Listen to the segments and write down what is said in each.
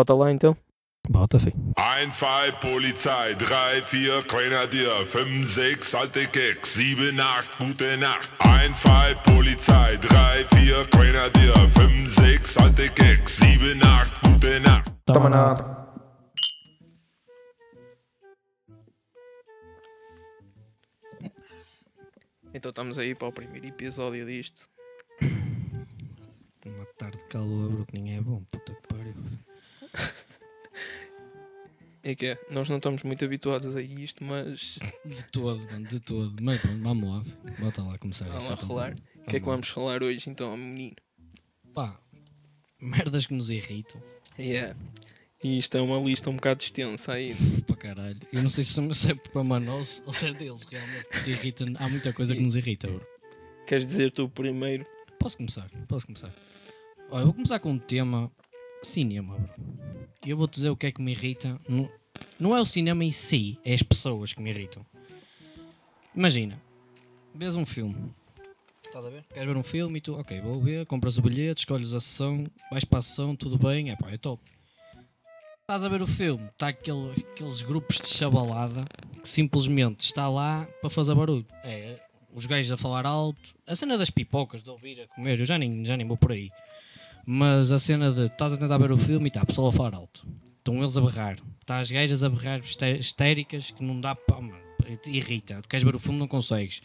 Bota lá então. Bota, filho. 1, 2, Polizei, 3, 4, Grenadier, 5, 6, alte Keks, 7, 8, gute Nacht. 1, 2, Polizei, 3, 4, Grenadier, 5, 6, alte Keks, 7, 8, gute Nacht. Toma nada. Então estamos aí para o primeiro episódio disto. Uma tarde de calor, bro, que nem é bom. Puta que pariu. É que é, nós não estamos muito habituados a isto, mas De todo, mano, de todo. Mas pronto, vamos lá. Bota lá começar vamos então. rolar. O que é que vamos falar hoje então, menino? Pá, merdas que nos irritam. Yeah. E isto é uma lista um bocado extensa aí. Para caralho. Eu não sei se é para mano ou se é deles, realmente. Porque irrita, há muita coisa que nos irrita, bro. Queres dizer tu primeiro? Posso começar? Posso começar? Olha, eu vou começar com um tema cinema, eu vou dizer o que é que me irrita. Não, não é o cinema em si, é as pessoas que me irritam. Imagina, vês um filme. Estás a ver? Queres ver um filme e tu, ok, vou ver, compras o bilhete, escolhes a sessão, vais para a sessão, tudo bem, é pá, é top. Estás a ver o filme, está aquele, aqueles grupos de chabalada que simplesmente está lá para fazer barulho. É, os gajos a falar alto, a cena das pipocas, de ouvir a comer, eu já nem, já nem vou por aí. Mas a cena de estás a tentar ver o filme e está a pessoa a falar alto. Estão eles a berrar. Está as gajas a berrar histé- histéricas que não dá para. Irrita. Tu queres ver o filme, não consegues.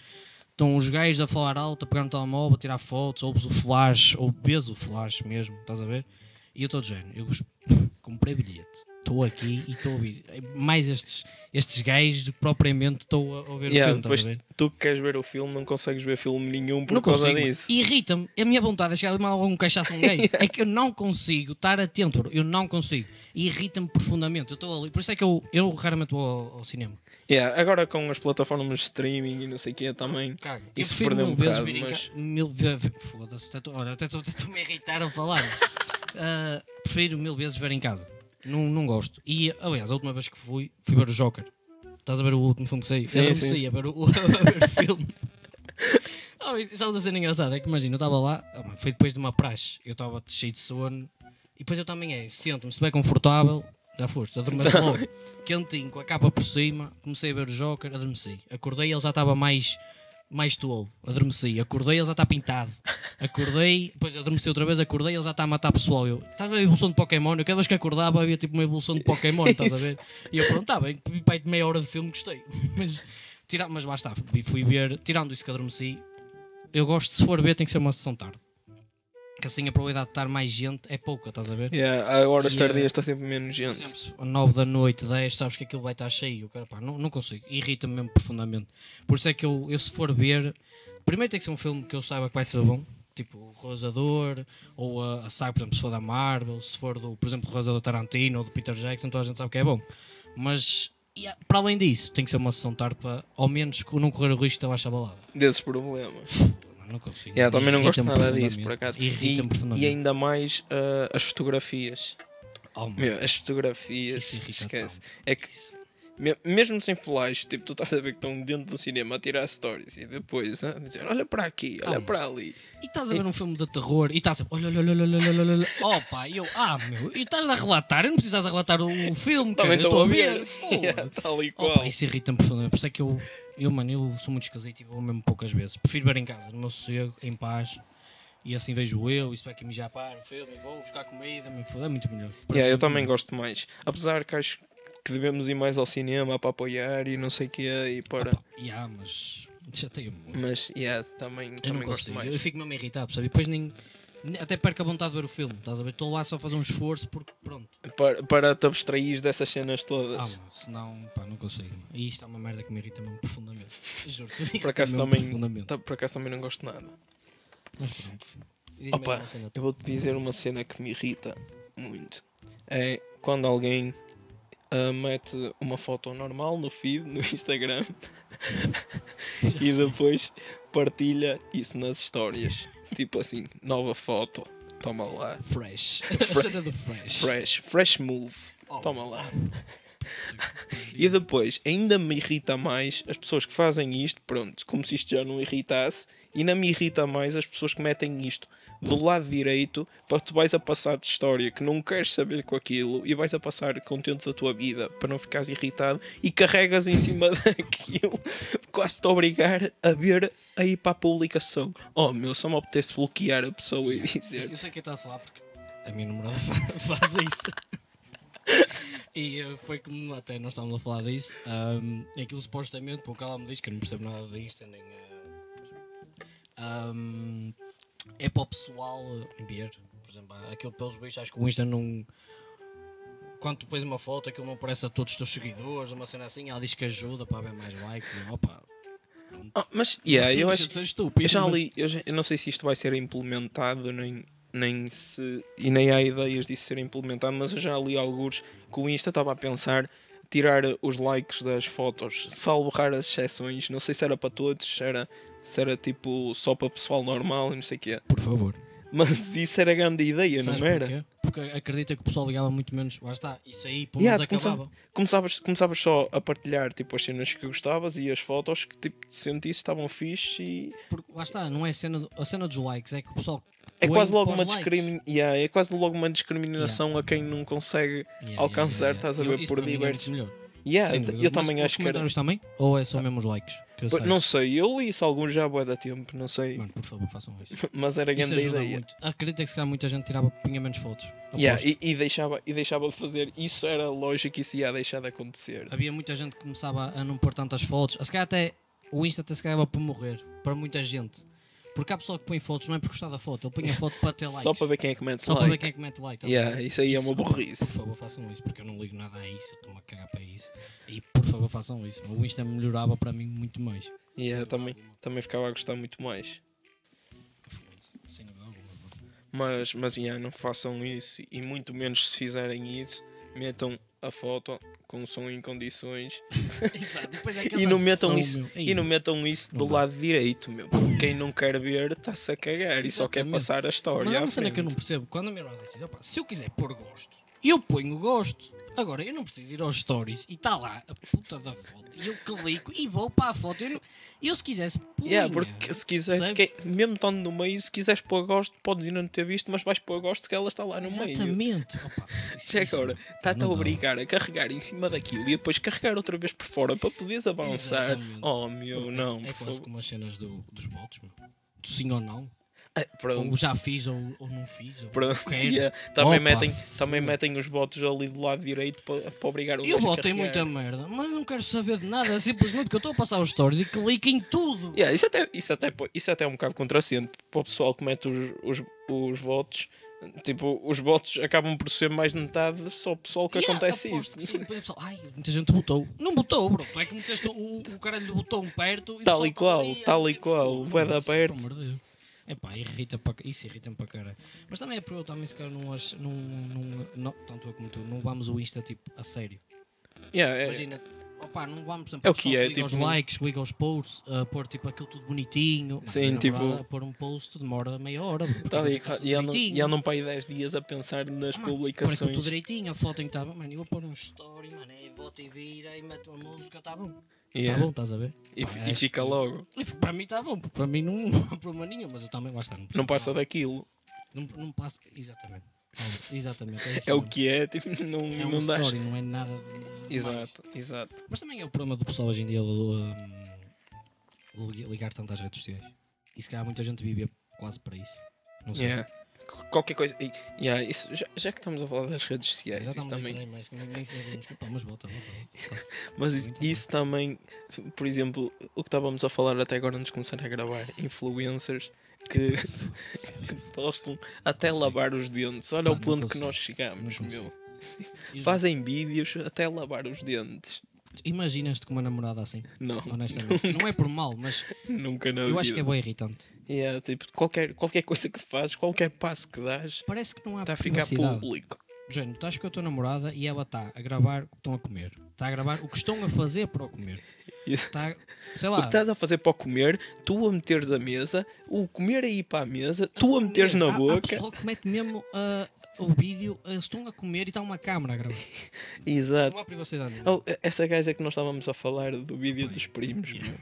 Estão os gajos a falar alto, a pegar no telemóvel, a tirar fotos, ouves o flash, ou vês o flash mesmo, estás a ver? E eu estou de género, eu comprei bilhete, estou aqui e estou a ouvir mais estes, estes gajos do que propriamente estou a ouvir Yeah, o filme, depois a tu que queres ver o filme não consegues ver filme nenhum por não causa consigo. disso. Irrita-me. A minha vontade é chegar a algum cachaço um gay. é que eu não consigo estar atento, bro. eu não consigo. E Irrita-me profundamente. Eu estou ali. Por isso é que eu, eu raramente vou ao, ao cinema. Yeah, agora com as plataformas de streaming e não sei o que também. Isso perdeu mil um vezes bocado, mas- mil ve- ve- Foda-se, olha, até estou-me a irritar a falar. Ah, prefiro mil vezes ver em casa. Não, não gosto. E, aliás, a última vez que fui, fui ver o Joker. Estás a ver o último filme que saiu? Sim, eu adormeci a ver o, a ver o filme. Oh, sabes a cena engraçada? É que imagina, eu estava lá, oh, foi depois de uma praxe, eu estava cheio de sono, e depois eu também é, sento-me, se estiver confortável, já foste, adormeci logo. Quentinho, com a capa por cima, comecei a ver o Joker, adormeci. Acordei, ele já estava mais, mais tolo, adormeci. Acordei, ele já está pintado. Acordei, depois adormeci outra vez, acordei, ele já está a matar pessoal. Eu, estás a ver a evolução de Pokémon? Eu cada vez que acordava havia tipo uma evolução de Pokémon, estás a ver? E eu, pronto, está bem, pai de meia hora de filme, gostei. Mas, tira, mas lá está, fui- fui ver, tirando isso que adormeci, eu gosto, se for ver, tem que ser uma sessão tarde. Que assim a probabilidade de estar mais gente é pouca, estás a ver? Yeah, a horas tardias eh, está sempre menos Por gente. exemplo, se for 9 da noite, 10, sabes que aquilo vai estar cheio. Cara, pá, não, não consigo. Irrita-me mesmo profundamente. Por isso é que eu, eu, se for ver, primeiro tem que ser um filme que eu saiba que vai ser bom. Tipo o Rosador, ou a, a saga, por exemplo, se for da Marvel, se for do, por exemplo, do Rosador Tarantino ou do Peter Jackson, toda a gente sabe que é bom. Mas, e, ah, para além disso, tem que ser uma sessão tarde para, ao menos, não correr o risco de ter balada. Desses problemas. Não, consigo. Yeah, também não gosto nada disso, por acaso. E, e ainda mais ah, as fotografias. Oh, mano, Meu, as fotografias. Isso esquece. tanto. É que mesmo sem flash, tipo, tu estás a ver que estão dentro do cinema a tirar stories e depois a dizer olha para aqui, olha Ah, para ali. E estás a ver um filme de terror e estás a olha, olha, olha, olha, olha, olha, olha. Opa, e eu, ah, meu, e estás a relatar, eu não precisas a relatar o o filme, Também eu estou a ver. Yeah, tal e Opa, qual. isso irrita-me profundamente, por isso é que eu, eu, mano, eu sou muito esquisito e vou mesmo poucas vezes. Prefiro ver em casa, no meu sossego, em paz. E assim vejo eu, e se vai que me já para o filme, e vou buscar comida, me foda, é muito melhor. Yeah, eu também gosto mais. Apesar que acho que devemos ir mais ao cinema para apoiar e não sei o que e para. melhor. Opa, yeah, mas chateia muito. Mas yeah, também, Eu também não gosto mais. eu fico mesmo irritado, percebe? E depois nem, até perco a vontade de ver o filme, estás a ver? Estou lá só a fazer um esforço porque, pronto. Para, para te abstrair dessas cenas todas. Ah, mano, senão, pá, não consigo. E isto é uma merda que me irrita mesmo profundamente. Juro, por acaso também. tá- por acaso também não gosto nada. Mas pronto. Opa, eu vou-te dizer uma cena que me irrita muito. É quando alguém ah, mete uma foto normal no feed, no Instagram, e depois partilha isso nas histórias. tipo assim, nova foto, toma lá. Fresh. Fre- fresh. Fresh, fresh move, Oh, toma lá. E depois, ainda me irrita mais as pessoas que fazem isto, pronto, como se isto já não irritasse, e ainda me irrita mais as pessoas que metem isto do lado direito para tu vais a passar de história que não queres saber com aquilo e vais a passar contente da tua vida para não ficares irritado e carregas em cima daquilo, quase te obrigar a ver aí para a publicação. Oh meu, só me apetece bloquear a pessoa e dizer. Eu sei quem está a falar porque a minha namorada faz isso. e eh, foi como até nós estávamos a falar disso. Um, aquilo supostamente, porque ela me diz que eu não percebo nada disto, nem. Um, é para o pessoal ver. Por exemplo, aquilo pelos bichos, acho que o Insta não. Quando tu pões uma foto, aquilo não aparece a todos os teus seguidores, uma cena assim, ela diz que ajuda para haver mais likes. E, opa, Ah, mas, yeah, eu acho. estúpido. Eu já li, eu, já- eu não sei se isto vai ser implementado nem, nem se. e nem há ideias disso ser implementado, mas eu já li alguns que o Insta estava a pensar tirar os likes das fotos, salvo raras exceções. Não sei se era para todos, se era, se era tipo só para pessoal normal e não sei o quê. Por favor. Mas isso era grande ideia, Sabes não era? porquê? Porque acredita que o pessoal ligava muito menos. Lá está, isso aí pelo Yeah, menos acabava. Começavas, começavas só a partilhar tipo, as cenas que gostavas e as fotos que tipo, te sentisse estavam fixe e Porque lá está, não é a cena, do- a cena dos likes, é que o pessoal. É quase logo uma yeah, é quase logo uma discriminação a quem não consegue. Yeah, alcançar, estás a ver, Eu- por é diversos-. Yeah, Sem eu também Mas acho que era. também? Ou é só mesmo os likes? Sei? Não sei, eu li isso alguns já há da tempo, não sei. Mano, por favor, façam isso. Mas era Isso grande ajuda ideia. muito. Acredita que se calhar muita gente tirava, punha menos fotos. Yeah, e, e deixava, e deixava de fazer. Isso era lógico, isso ia deixar de acontecer. Havia muita gente que começava a não pôr tantas fotos. Se calhar até o Insta até se calhar por morrer. Para muita gente. Porque há pessoal que põe fotos, não é por gostar da foto, ele põe a foto para ter likes. Só para ver quem é que mete Só like. para ver quem é que mete like. a Yeah, isso aí é uma Por burrice. favor, façam isso, porque eu não ligo nada a isso, eu estou-me a cagar para isso. E por favor, façam isso. O Insta melhorava para mim muito mais. Yeah, também, também ficava a gostar muito mais. Sem dúvida alguma. Mas, mas yeah, não façam isso. E muito menos se fizerem isso, metam a foto com som em condições Exato, é e não metam isso meu. e não metam isso do dá. lado direito meu quem não quer ver está-se a cagar e só quer passar a história Mas à uma cena que eu não percebo. Quando a minha irmã diz, "Opa, se eu quiser pôr gosto, eu ponho gosto. Agora, eu não preciso ir aos stories e está lá a puta da foto. E eu clico e vou para a foto. Eu, não- eu se quisesse, punha. Yeah, porque se Percebes? que- mesmo estando no meio, se quiseres pôr gosto, podes ainda não ter visto, mas vais pôr gosto que ela está lá no meio. Exatamente. Já isso- agora, está-te a obrigar a carregar em cima daquilo e depois carregar outra vez por fora para poderes avançar. Exatamente. Oh meu, não, É por quase favor. como as cenas do- dos votos, meu. Do sim ou não. Pronto. Ou já fiz ou, ou não fiz. Ou Pronto, yeah. também, Opa, metem, foda. tambem metem os votos ali do lado direito para, para obrigar o Eu botei muita merda, mas não quero saber de nada, simplesmente porque eu estou a passar os stories e clico em tudo. Yeah, isso, até, isso, até, isso até é um bocado contracente para o pessoal que mete os, os, os votos. Tipo, os votos acabam por ser mais de metade só o pessoal que Yeah, acontece isso. que sim. Depois o pessoal, ai, muita gente botou. Não botou, bro. Tu é que meteste o, o caralho do botão perto e Tal e qual, tá ali, tal e que qual, foda-se, bué da pelo perto. amor de Deus. Epá, irrita para, isso irrita-me para cara. Mas também é porque eu também se calhar não, acho- não, não, não, tanto eu como tu, não vamos o Insta tipo a sério. Yeah, é- Imagina, opá, não vamos, por exemplo, É o que é, liga tipo, não- likes, liga aos posts, a pôr tipo aquilo tudo bonitinho. Sim, minha tipo- A pôr um post demora meia hora. Tá ali, tá e, andam, e andam para aí 10 dias a pensar nas Ah, publicações. aquilo tudo direitinho, a foto em que estava. Mano, eu vou pôr um story, mano, é bota e vira e meto uma música, está bom. Está Yeah. bom, estás a ver? E, Pá, e fica que- logo. Para mim está bom, para mim não, há problema nenhum, mas eu também, lá está, não, Não passa nada. daquilo. Não, não passa, exatamente. Olha, Exatamente, é, isso É o que é, tipo, não, É não uma dás. story, não é nada. Exato, exato. Mas também é o problema do pessoal hoje em dia um, ligar tanto às redes sociais. E se calhar muita gente vive quase para isso. Não sei. Yeah. Qu- Qualquer coisa. e- yeah, isso, já, já que estamos a falar das redes sociais, isso também. mas nem, nem sabemos. Pá, mas volta, volta. volta. Mas isso, também, por exemplo, o que estávamos a falar até agora antes de começar a gravar, influencers que, que postam até lavar os dentes. Olha Pá, o ponto que nós chegamos, meu. Fazem vídeos até lavar os dentes. Imaginas-te com uma namorada assim, Não, honestamente. não é por mal, mas nunca na eu acho que é bem irritante. Yeah, tipo, qualquer, qualquer coisa que fazes, qualquer passo que dás, Parece que não há está a ficar público. Género, estás com a tua namorada e ela está a gravar o que estão a comer. Está a gravar o que estão a fazer para o comer. Está, sei O lá. que estás a fazer para o comer, tu a meteres a mesa, o comer a ir para a mesa, tu a meteres na Há- Há boca. pessoal que mete mesmo a, o vídeo, eles estão a comer e está uma câmara a gravar. Não Exato. há privacidade. Oh, essa gaja que nós estávamos a falar do vídeo dos primos, Yeah.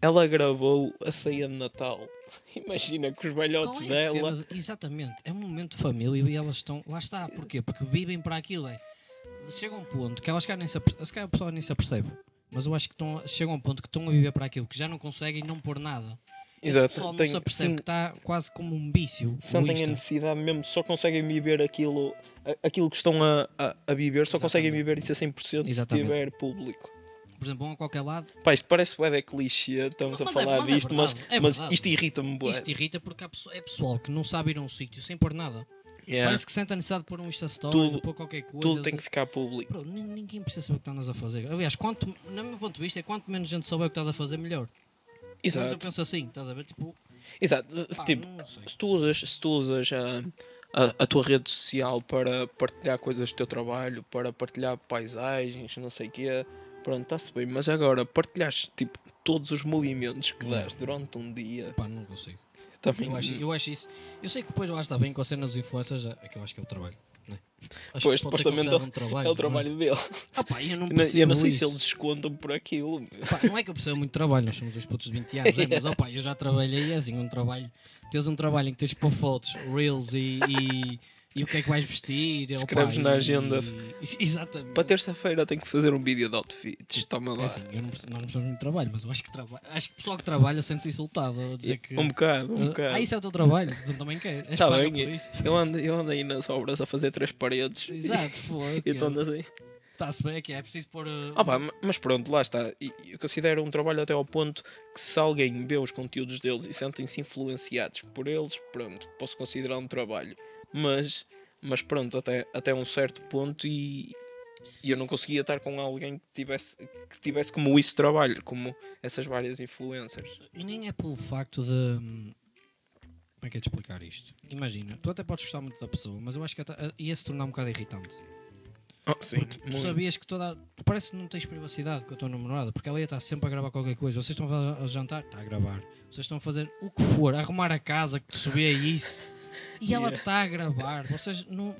ela gravou a ceia de Natal. Imagina com os velhotes Qual é dela. cena Exatamente, é um momento de família e elas estão. Lá está, porquê? Porque vivem para aquilo. É. Chega um ponto que elas nem se, aper- se calhar a pessoa nem se apercebe. Mas eu acho que estão, a- chega um ponto que estão a viver para aquilo, que já não conseguem não pôr nada. Esse Exato. pessoal não se apercebe que está quase como um vício. sentem a necessidade mesmo, só conseguem viver aquilo, aquilo que estão a, a, a viver, só conseguem Exatamente. viver isso a 100% Exatamente. se tiver público. Por exemplo, vão a qualquer lado. Pá, isto parece bué de clichê, estamos Mas a é- falar mas é disto, mas, verdade, é mas verdade. isto irrita-me bué. Isto irrita porque é pessoal que não sabe ir a um sítio sem pôr nada. Yeah. Parece que sente a necessidade de pôr um Insta Story, Tudo- pôr qualquer coisa. Tudo tem que ficar público. Bro, ninguém precisa saber o que estás a fazer. Aliás, quanto, no meu ponto de vista, é quanto menos gente souber o que estás a fazer, melhor. Mas eu Exato. penso assim, estás a ver? Tipo, Exato. pá, tipo, se tu usas, se tu usas a, a, a tua rede social para partilhar coisas do teu trabalho, para partilhar paisagens, não sei o quê, pronto, está-se bem. Mas agora, partilhares tipo, todos os movimentos que dás durante um dia, Pá, não consigo. também. Eu acho, eu acho isso. Eu sei que depois lá está bem com a cena dos influencers, é que eu acho que é o trabalho. Acho Pois, supostamente considerado um trabalho. é o trabalho dele. Não é? Ah, pá, eu não eu não sei isso. se eles descontam por aquilo. Pá, não é que eu percebo muito trabalho, nós somos dois putos de 20 anos, é, mas opa, eu já trabalhei assim, um trabalho. Tens um trabalho em que tens de pôr fotos, reels e, e, e o que é que vais vestir. opa, Escreves na e- agenda. e- exatamente. Para terça-feira tenho que fazer um vídeo de outfits. Toma É lá. assim, eu não, preciso- nós não precisamos muito trabalho, mas eu acho que, traba- acho que o pessoal que trabalha sente-se insultado a dizer que. Um bocado, um ah, bocado. ah, isso é o teu trabalho, tu também quer. És Tá paga bem. Eu ando, eu ando aí nas obras a fazer três paredes. Exato, foi. E estou assim. Está-se bem, é que é preciso pôr. uh, Ah pá, ma- mas pronto, lá está. Eu considero um trabalho até ao ponto que se alguém vê os conteúdos deles e sentem-se influenciados por eles, pronto, posso considerar um trabalho. Mas, mas pronto, até, até um certo ponto e, e eu não conseguia estar com alguém que tivesse, que tivesse como isso trabalho, como essas várias influencers. E nem é pelo facto de. hum, Como é que é de explicar isto? Imagina, tu até podes gostar muito da pessoa, mas eu acho que até- ia se tornar um bocado irritante. Oh, sim, Tu muito. sabias que toda. Tu parece que não tens privacidade com a tua namorada, porque ela ia estar sempre a gravar qualquer coisa. Vocês estão a jantar? Está a gravar. Vocês estão a fazer o que for, a arrumar a casa, que te subia isso. E ela está a gravar. Vocês não.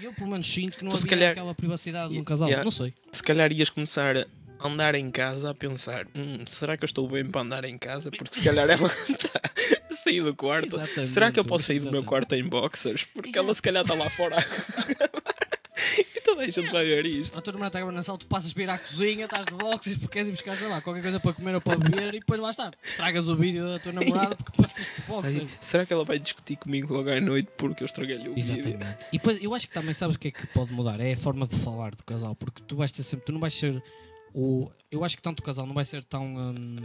Eu pelo menos sinto que não Tu, se havia calhar- aquela privacidade de um casal. Yeah. Não sei. Se calhar ias começar a andar em casa a pensar: "Hum, será que eu estou bem para andar em casa? Porque se calhar ela está a sair do quarto. Exatamente, Será que eu posso sair do meu exatamente. quarto em boxers? Porque Exato. ela se calhar está lá fora. e gente vai ver isto. A tua namorada está a gravar na sala, tu passas para ir à cozinha, estás de boxes porque queres ir buscar, sei lá, qualquer coisa para comer ou para beber e depois lá está. Estragas o vídeo da tua namorada porque passas de boxes. Será que ela vai discutir comigo logo à noite porque eu estraguei-lhe o vídeo? Exatamente. E depois eu acho que também sabes o que é que pode mudar? É a forma de falar do casal, porque tu vais ter sempre, tu não vais ser o. Eu acho que tanto o casal não vai ser tão. hum,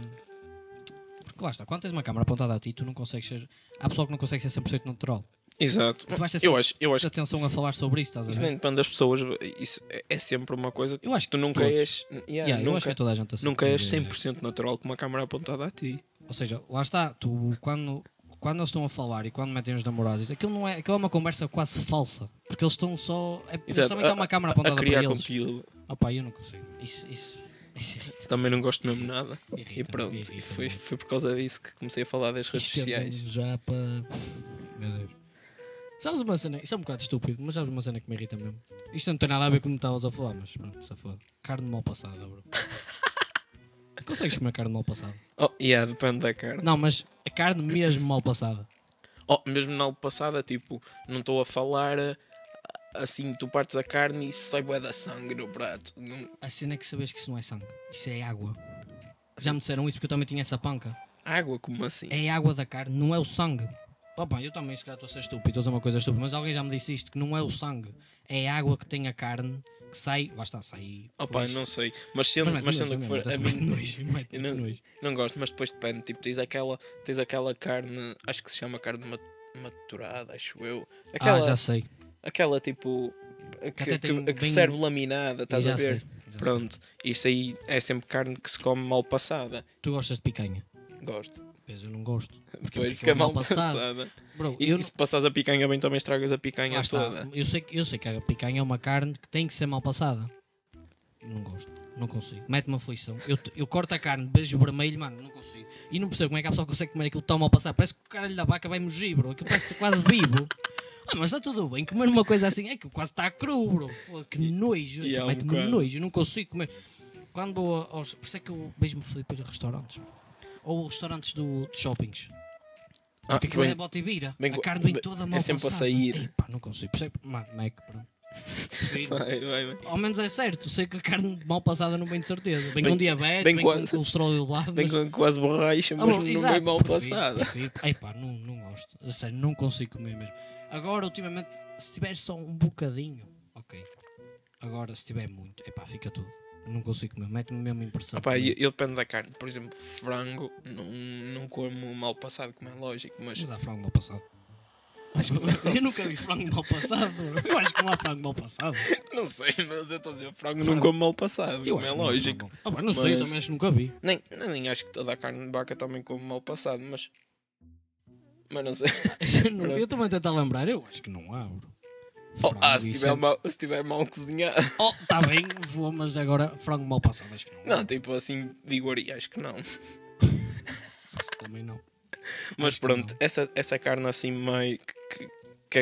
porque lá está, quando tens uma câmera apontada a ti, tu não consegues ser. Há pessoal que não consegue ser 100% natural. Exato. Tu vais Eu acho, eu acho atenção a falar sobre isso, estás a isso ver? depende das pessoas. Isso é, é sempre uma coisa que Eu acho que tu nunca todos. és. yeah, Yeah, eu nunca, acho que é toda a gente assim. nunca és É, 100% natural com uma câmera apontada a ti. Ou seja, lá está, tu quando, quando eles estão a falar e quando metem os namorados, aquilo, não é, aquilo é uma conversa quase falsa. Porque eles estão só. É, eles sabem que há uma câmara A apontada para criar eles. conteúdo. Opa, eu não consigo. Isso, isso, isso irrita. Também não gosto mesmo nada. irrita E pronto, e irrita foi, muito. foi por causa disso que comecei a falar das redes Isto é sociais. mesmo já para. Meu Deus. Sabes uma cena? Isto é um bocado estúpido, mas sabes uma cena que me irrita mesmo? Isto não tem nada a ver com o que estavas a falar, mas pronto, se foda. Carne mal passada, bro. Consegues comer carne mal passada? Oh, yeah, depende da carne. Não, mas a carne mesmo mal passada. Oh, mesmo na aula passada, tipo, não estou a falar ah, assim, tu partes a carne e sai bué da sangue no prato. Não- A cena é que sabes que isso não é sangue, isso é água. Já me disseram isso porque eu também tinha essa panca. Água, como assim? É a água da carne, não é o sangue. Opa, eu também se calhar estou a ser estúpido, estou a uma coisa estúpida, mas alguém já me disse isto, que não é o sangue, é a água que tem a carne, que sai, lá está, sai. Pá, depois. não sei. Mas sendo, mas nojo, sendo que é? for, a mim nojo, eu não- nojo. não gosto, mas depois depende. Tipo, tens aquela, tens aquela carne, acho que se chama carne ma- maturada, acho eu. Aquela, Ah, já sei. aquela tipo, que, até que- que bem- serve laminada, estás a ver? sei, já sei. Pronto, isso aí é sempre carne que se come mal passada. Tu gostas de picanha? Gosto. Pois eu não gosto. Porque Depois fica fica mal passada. Bro, E eu, se passares a picanha bem, também estragas a picanha está. toda. eu, sei, que- eu sei que a picanha é uma carne que tem que ser mal passada. Não gosto, não consigo. Mete-me aflição. Eu, eu corto a carne beijo vermelho, mano, não consigo. E não percebo como é que a pessoa consegue comer aquilo tão mal passado. Parece que o caralho da vaca vai mugir, bro. Aquilo parece quase vivo. Ah, mas está tudo bem, comer uma coisa assim é que quase está cru, bro. Pô, Que nojo, é um mete-me bocado. nojo, eu não consigo comer. Quando vou aos. Por isso é que eu beijo-me feliz para ir a restaurantes. Ou restaurantes do, de shoppings. Ah, Porque aquilo bem- é bota e vira. bem a carne vem bem- toda é mal sempre a passada. sair. Epá, não consigo. Percebe? Ma- Mac, pronto. Vai, vai, vai. Ao menos é certo, sei que a carne mal passada não vem de certeza. Vem Bem- com diabetes, bem vem quase- com colesterol elevado. Bem mas- com quase borracha, Ah, mas bom, não exato, bem mal prefiro, passada. prefiro. Epá, não, não gosto. A sério, não consigo comer mesmo. Agora, ultimamente, se tiver só um bocadinho, ok. Agora, se tiver muito, epá, fica tudo. Não consigo comer, mete-me mesmo impressão. Opa, eu, eu dependo da carne. Por exemplo, frango, não, não como mal passado, como é lógico, mas Mas há frango mal passado. eu nunca vi frango mal passado. Eu acho que não há frango mal passado. não sei, mas eu estou a dizer, frango Frango. não como mal passado, Eu como é não há lógico. Ah, pá, não sei, Mas- também acho que nunca vi. Nem, nem acho que toda a carne de vaca também como mal passado, mas. Mas não sei. Eu, eu também tentar lembrar, eu acho que não há, bro. Oh, ah, se tiver, sempre- mal, se tiver mal cozinhado. Oh, tá bem, vou, mas agora frango mal passado, acho que não. Não, tipo assim, vigoria, acho que não. Acho que também não. Mas Acho pronto, não. essa, essa carne assim meio que, que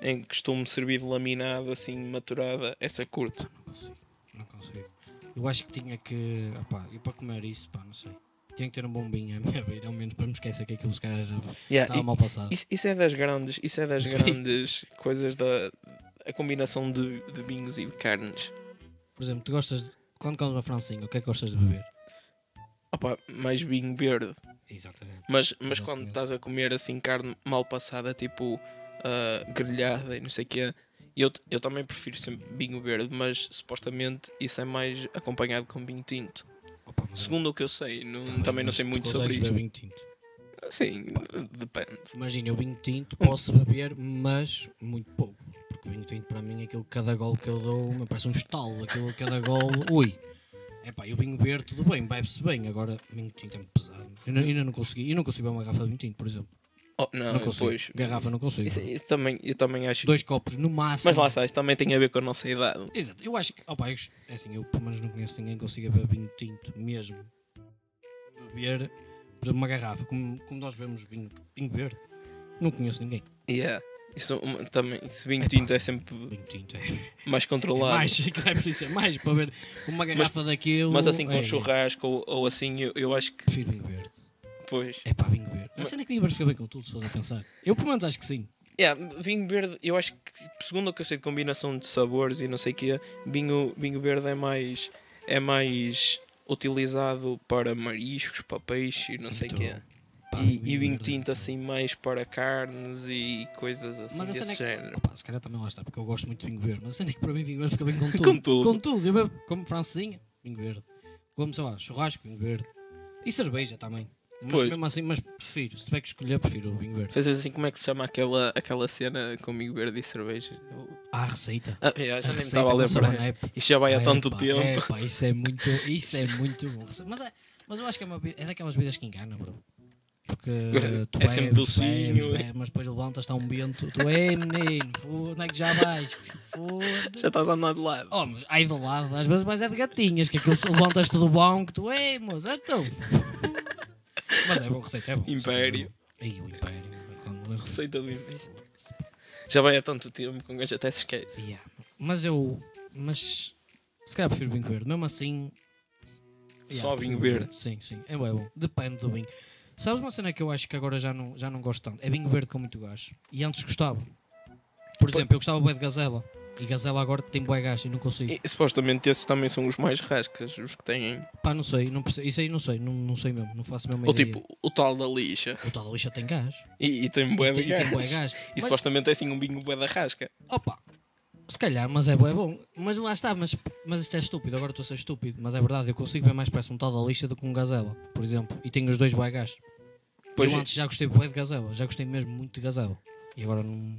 é em costume servir de laminado, assim, maturada, essa curto. Não consigo, não consigo. Eu acho que tinha que. Opá, eu para comer isso, pá, não sei. Tinha que ter um bombinho à minha beira, ao menos para me esquecer que aquilo se calhar Yeah, estava e- mal passado. isso, isso é das grandes, isso é das grandes coisas da a combinação de, de vinhos e de carnes. Por exemplo, tu gostas. De, quando comes uma francinha, o que é que gostas de beber? Opa, mais vinho verde. Exatamente. Mas, mas Exatamente. quando estás a comer assim carne mal passada, tipo ah, grelhada e não sei o quê, eu, eu também prefiro sempre vinho verde, mas supostamente isso é mais acompanhado com vinho tinto. Opa, Segundo o que eu sei, não- também, bem, não mas sei muito sobre beber isto. vinho tinto. Sim, depende. Imagina, o vinho tinto posso beber, mas muito pouco. Porque o vinho tinto para mim, aquilo cada gol que eu dou, me parece um estalo. Aquilo cada gol, ui. É pá, e o vinho verde, tudo bem, bebe-se bem. Agora, vinho tinto é muito pesado. Eu não- ainda não consegui, eu não consigo beber uma garrafa de vinho tinto, por exemplo. Oh, não, não consigo. pois. Garrafa não consigo. Isso, isso também, eu também acho. Dois copos no máximo. Mas lá está, isso também tem a ver com a nossa idade. Exato, eu acho que, opa, eu, é assim, eu pelo menos não conheço ninguém que consiga beber vinho tinto mesmo. Beber, por exemplo, uma garrafa, como, como nós bebemos vinho, vinho verde. Não conheço ninguém. Yeah. Isso, uma- também, esse vinho Epá. tinto é sempre Vinho tinto é, mais é controlado. mais, que é preciso ser mais para ver uma garrafa daquilo. Mas assim com é, churrasco ou, ou assim, eu, eu acho que Prefiro vinho depois. É pá, vinho verde. A Mas- cena é que vinho verde fica bem com tudo, se fores a pensar. Eu pelo menos acho que sim. Yeah, vinho verde, eu acho que segundo o que eu sei de combinação de sabores e não sei o que, vinho, vinho verde é mais é mais utilizado para mariscos, para peixe e não sei o que. Pá, E, e vinho verde é tinto assim mais para carnes e coisas assim Mas a desse cena é que, género. opa, se calhar também lá está, porque eu gosto muito de vinho verde. Mas a cena é que para mim vinho verde fica bem com tudo. Com tudo. Com tudo. Eu bebo como francesinha, vinho verde. Como, sei lá, churrasco, vinho verde. E cerveja também. Mas Pois. mesmo assim, mas prefiro. Se tiver que escolher, prefiro o vinho verde. Fazes assim, como é que se chama aquela, aquela cena com vinho verde e cerveja? Há a receita. Ah, já, já a nem estava a lembrar. Isto já vai há tanto Epá, tempo. epá, isso é muito, isso é muito bom. Mas, é, mas eu acho que é, uma, é daquelas bebidas que enganam, bro. Porque tu É sempre docinho. bebes, mas depois levantas, está um vento. Tu, ei menino, onde é que já vais? Foda-se. Já estás a andar de lado. Oh, mas aí do lado, às vezes mais é de gatinhas, que aquilo se levantas tudo bom, que tu, ei, moço, então. Mas é bom, receita é bom. Império. Aí o Império. Receita do início. Já vai há tanto tempo que um gajo até se esquece. Yeah. Mas eu. Mas. Se calhar prefiro vinho verde. Mesmo assim. Só vinho verde. Sim, sim. É bom, é bom. Depende do vinho. Sabes uma cena que eu acho que agora já não, já não gosto tanto? É vinho verde com muito gás. E antes gostava. Por exemplo, eu gostava bem de gazela. E gazela agora tem bué gás e não consigo. E, supostamente esses também são os mais rascas, os que têm. Pá, não sei. Não perce- Isso aí não sei. Não, não sei mesmo. Não faço mesmo Ou ideia. tipo, o tal da lixa. O tal da lixa tem gás. E, e tem bué e, tem, e tem bué gás. gás. E Mas- supostamente é assim um bingo bué da rasca. Opa, se calhar, mas é bom, é bom. Mas lá está, mas, mas isto é estúpido, agora estou a ser estúpido. Mas é verdade, eu consigo ver mais parece um tal da lixa do que um gazela, por exemplo. E tenho os dois bué gás. Pois eu é. antes já gostei bué de gazela, já gostei mesmo muito de gazela. E agora não...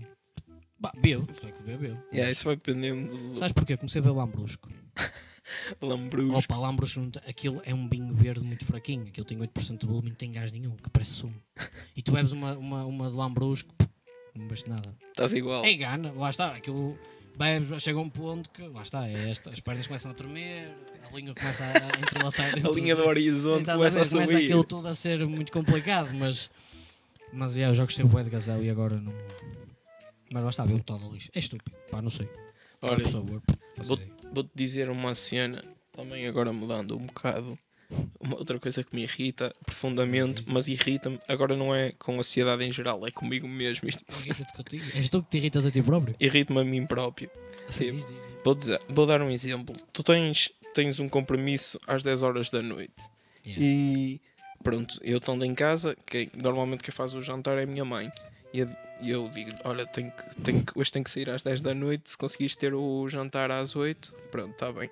Bah, bebo, que bebo, bebo. Yeah, isso vai dependendo do Sabes porquê? Comecei a beber lambrusco. lambrusco. Opa, lambrusco, aquilo é um vinho verde muito fraquinho. Aquilo tem 8% de volume e não tem gás nenhum, que parece sumo. E tu bebes uma, uma, uma de lambrusco, não bebes nada. Estás igual. É gana, lá está, aquilo bebes, chega a um ponto que, lá está, é esta, as pernas começam a tremer, a linha começa a, a entrelaçar. A linha do horizonte começa a ver, começa subir. aquilo tudo a ser muito complicado, mas, mas yeah, eu já gostei bué de gazelle e agora não, Mas lá está, tal do lixo. É estúpido. Pá, não sei. Olha, por favor, faça vou- vou-te dizer uma cena, também agora mudando um bocado. Uma outra coisa que me irrita profundamente, mas irrita-me, agora não é com a sociedade em geral, é comigo mesmo. Isto Irrita-te contigo. És tu que te irritas a ti próprio? irrita-me a mim próprio. Tipo. Vou, dizer, vou dar um exemplo. Tu tens, tens um compromisso às 10 horas da noite. Yeah. E pronto, eu estando em casa, quem, normalmente quem faz o jantar é a minha mãe. E eu, e eu digo olha, tenho que, tenho que, hoje tenho que sair às 10 da noite, se conseguires ter o jantar às 8, pronto, está bem.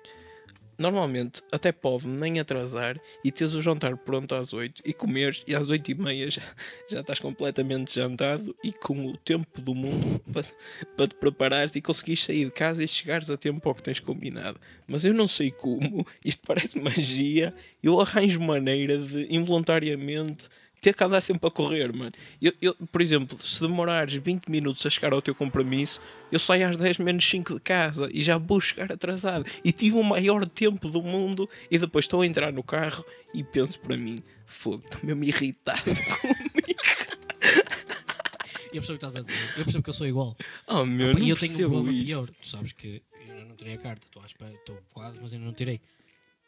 Normalmente até pode nem atrasar e teres o jantar pronto às 8 e comeres e às 8 e meia já, já estás completamente jantado e com o tempo do mundo para, para te preparares e conseguires sair de casa e chegares a tempo ao que tens combinado. Mas eu não sei como, isto parece magia, eu arranjo maneira de involuntariamente ter que andar sempre a correr, mano. Eu, eu, por exemplo, se demorares 20 minutos a chegar ao teu compromisso, eu saio às 10 menos 5 de casa e já vou chegar atrasado. E tive o maior tempo do mundo e depois estou a entrar no carro e penso para mim, fogo, estou mesmo irritado comigo. E a pessoa que estás a dizer, eu percebo que eu sou igual. Oh meu, Opa, não eu tenho um percebo problema isto. pior. Tu sabes que eu ainda não tirei a carta, estou quase, mas ainda não tirei.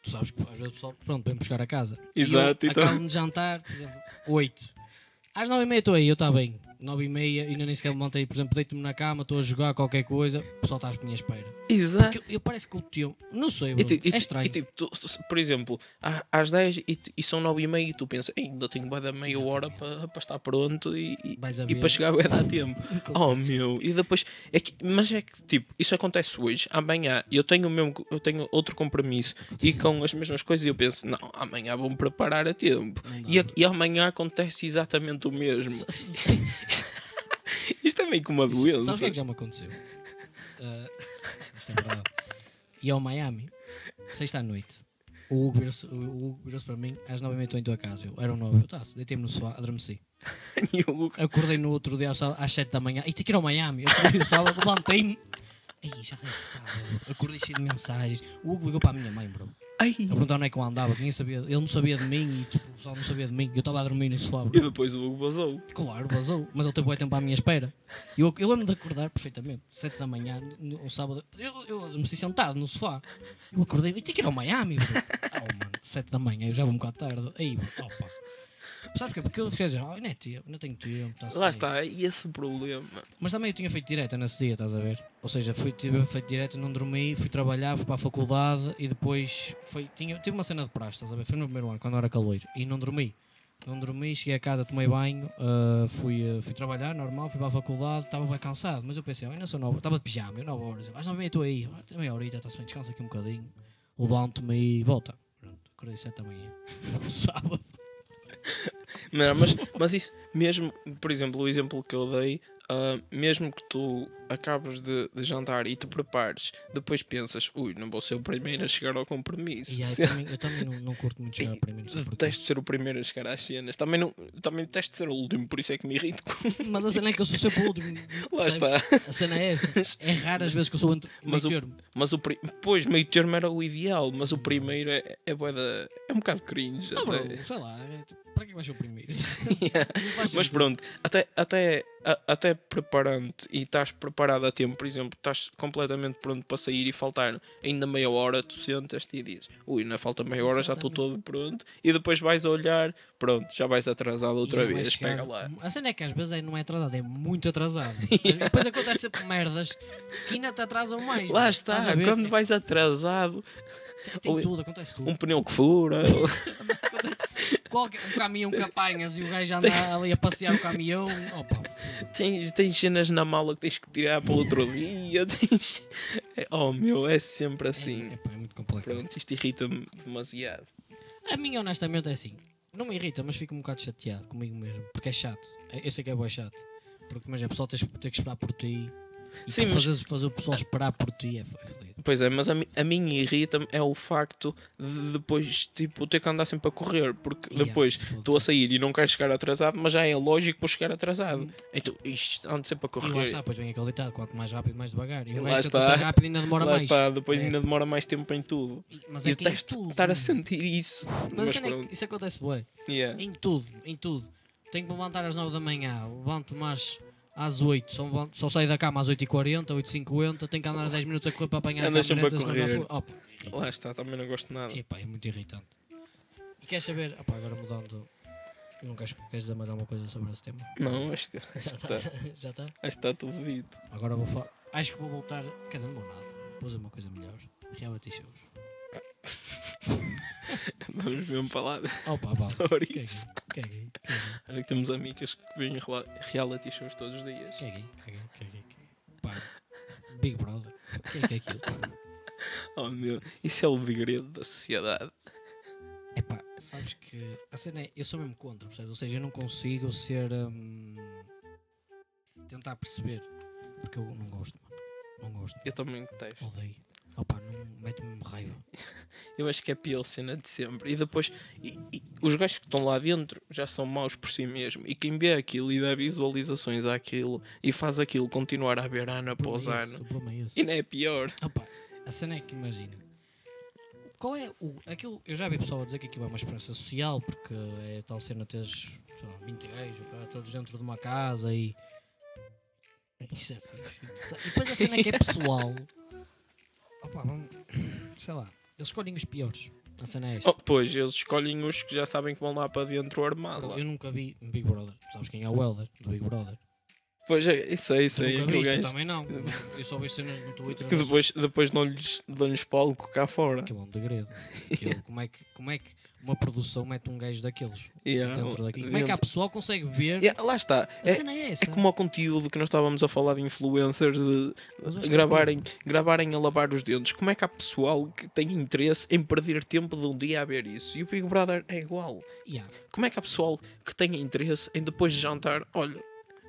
Tu sabes que às vezes o pessoal, pronto, vem buscar a casa. Exato, e eu então- acabo de jantar, por exemplo, 8. Às 9 e meia estou aí, eu está bem. 9 e meia, ainda nem sequer me levantei, por exemplo, deito-me na cama, estou a jogar qualquer coisa, o pessoal está à minha espera. Exato. Porque eu, eu parece que o teu, não sei, E, ti- e é estranho. e tipo, tu- por exemplo, às 10 e, e são 9 e meia e tu pensas, "Ei, ainda tenho bué da meia hora para, para estar pronto e, e, para chegar a dar tempo. oh meu, e depois, é que, mas é que tipo, isso acontece hoje, amanhã eu tenho, mesmo, eu tenho outro compromisso e com as mesmas coisas eu penso, não, amanhã vou-me preparar a tempo. E, e amanhã acontece exatamente o mesmo. Isto é meio que uma doença. Sabes o que é que já me aconteceu? Ah, isto é verdade. E ao Miami, sexta à noite, o Hugo virou-se Hugo virou-se para mim às 9 h estou em tua casa. Eu era um 9, eu tá, deitei-me no sofá, adormeci. E o- Acordei no outro dia às 7 da manhã e tenho que ir ao Miami. Eu acordei no sábado, levantei-me. Ei, já é sábado. Acordei cheio de mensagens. O Hugo ligou para a minha mãe, bro. Ai, A perguntar onde é que eu andava, que nem sabia, ele não sabia de mim e tipo, o pessoal não sabia de mim. Eu estava a dormir no sofá, e depois o Hugo vazou. Claro, vazou, mas ele teve bem tempo à minha espera. Eu, eu lembro de acordar perfeitamente, 7 da manhã, no, sábado. Eu, eu adormeci sentado no sofá. Eu acordei, e tenho que ir ao Miami, bro. Oh, mano, 7 da manhã, eu já vou um bocado tarde. Aí, opa. Sabes porquê? Porque eu fiz, oh, não, é tempo, não tenho tempo. tá-se Lá bem." está, e esse o problema. Mas também eu tinha feito direta nesse dia, estás a ver? Ou seja, fui, tive feito direta, não dormi, fui trabalhar, fui para a faculdade e depois foi, tinha, tive uma cena de praxe, estás a ver? Foi no primeiro ano, quando era caloiro, e não dormi. Não dormi, cheguei a casa, tomei banho, ah, fui, ah, fui trabalhar, normal, fui para a faculdade, estava bem cansado, mas eu pensei, "Oh, ainda sou nove, estava de pijama, eu 9 horas, às 9 estou aí, "Ah, tem meia horita, está-se bem, descansa aqui um bocadinho, levanto-me e volta. Pronto, acordei 7 da manhã, no sábado. Não, mas, mas isso, mesmo, por exemplo, o exemplo que eu dei, ah, mesmo que tu acabes de, de jantar e te prepares, depois pensas, ui, não vou ser o primeiro a chegar ao compromisso. Eu também, eu também não, não curto muito chegar primeiro, sei porquê. Detesto ser o primeiro a chegar às cenas. Também, não, também detesto ser o último, por isso é que me irrito. Mas a cena é que eu sou sempre o último. Lá está. A cena é essa. É raro as vezes que eu sou entre Mas meio o- termo. Mas o. Pois, meio termo era o ideal, mas o primeiro é, é, da- é um bocado cringe. Não, até. bro, sei lá, é tipo, para que vais ser o primeiro? Yeah. Mas pronto, até, até, a- até preparando-te e estás preparado a tempo, por exemplo, estás completamente pronto para sair e faltar ainda meia hora, tu sentas-te e dizes, ui, ainda falta meia hora, já estou todo pronto, e depois vais a olhar, pronto, já vais atrasado outra vai vez, chegar- pega lá. A cena é que às vezes é- não é atrasado, é muito atrasado. Depois acontece merdas que ainda te atrasam mais. Lá está, quando vais atrasado, Tem, tem ou- tudo, acontece tudo. um pneu que fura, ou- Qualquer, um caminhão que apanhas e o gajo anda ali a passear o caminhão. Opa, tens, tens cenas na mala que tens que tirar para outro dia, tens... Oh meu, é sempre assim. é, epá, é muito complicado. Pronto, isto irrita-me demasiado. A mim, honestamente, é assim. Não me irrita, mas fico um bocado chateado comigo mesmo. Porque é chato. É- Eu sei que é bem chato. Porque, imagina, o pessoal ter que esperar por ti. E Sim, mas- fazer, fazer o pessoal esperar por ti é é. Pois é, mas a, mi- a mim irrita-me é o facto de depois, tipo, ter que andar sempre a correr, porque Yeah, depois estou a sair e não quero chegar atrasado, mas já é lógico para chegar atrasado. Então, isto, ando sempre a E lá correr. está, depois vem aquele ditado: quanto mais rápido, mais devagar. E E o gajo está. rápido ainda demora Lá mais. está, depois É. ainda demora mais tempo em tudo. Mas E é detesto tudo. estar a sentir isso. Mas, Mas, cena é pronto, isso acontece bem. yeah. Em tudo, em tudo. Tenho que me levantar às 9 da manhã, levanto-me às às 8, só, só sai da cama às 8h40, 8h50, tem que andar 10 minutos a correr para apanhar Andas a sempre a correr. Oh, pá, Lá está, também não gosto de nada. Epá, é muito irritante. E queres saber? Opá, agora mudando. Não queres, queres dizer mais alguma coisa sobre esse tema? Não, acho que Já está, está? Já está? acho que está tudo dito. Agora vou falar. Acho que vou voltar. Quer dizer, não vou nada. Vou fazer uma coisa melhor. Reality shows. Vamos mesmo falar Opa, vá. sobre Caguei, isso. caguei, que temos amigas que rela- reality shows todos os dias. caguei, caguei, caguei, caguei. Pá, Big Brother. O que é que é aquilo? Oh meu, isso é o segredo da sociedade. Epá, sabes que a cena é, eu sou mesmo contra, percebes? Ou seja, eu não consigo ser. hum, tentar perceber. Porque eu não gosto, mano. Não gosto. Eu também detesto. Odeio. Opa, não mete-me raiva. Eu acho que é a pior cena de sempre. E depois, e- e os gajos que estão lá dentro já são maus por si mesmo. E quem vê aquilo e dá visualizações àquilo e faz aquilo continuar a ver ano após ano. É. E não é pior. Opa, a cena é que imagina. Qual é o. Aquilo, eu já vi pessoal a dizer que aquilo é uma experiência social, porque é tal cena teres, sei lá, 20 gajos, pá, todos dentro de uma casa e. Isso é fixe. E depois a cena é que é pessoal. Opa, vamos. Sei lá, eles escolhem os piores. A cena é esta. Oh, pois, eles escolhem os que já sabem que vão lá para dentro armado. Eu nunca vi um Big Brother. Sabes quem é o Elder do Big Brother? Pois é, isso aí, isso aí. nunca viste, eu também não. Eu só vejo cenas no Twitter. que depois, depois dão-lhes dão palco cá fora. É um degredo. Aquilo, como, é que, como é que uma produção mete um gajo daqueles Yeah, dentro daqui? Como é que a pessoa consegue ver? Yeah, lá está. A É, cena é essa. é como o conteúdo que nós estávamos a falar de influencers de eu acho que gravarem, gravarem a lavar os dentes. Como é que há pessoal que tem interesse em perder tempo de um dia a ver isso? E o Big Brother é igual. Yeah. Como é que há pessoal que tem interesse em depois de jantar, olha,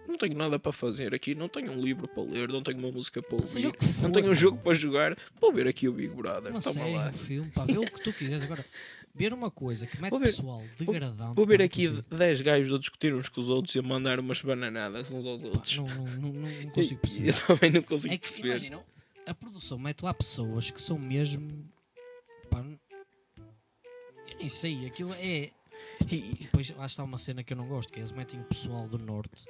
não tenho nada para fazer aqui, não tenho um livro para ler, não tenho uma música para ouvir, for, não tenho um jogo para jogar, vou ver aqui o Big Brother. Uma série, lá. um filme, pá, vê o que tu quiseres. Agora, ver uma coisa que mete ver- pessoal degradante. Vou ver aqui consigo. 10 gajos a discutir uns com os outros e a mandar umas bananadas uns aos Pá, outros. não, não, não, não- consigo perceber. Eu também não consigo É que, perceber. imagina, a produção mete lá pessoas que são mesmo. Pá, eu nem sei, aquilo é. E, depois lá está uma cena que eu não gosto, que é eles metem o pessoal do norte,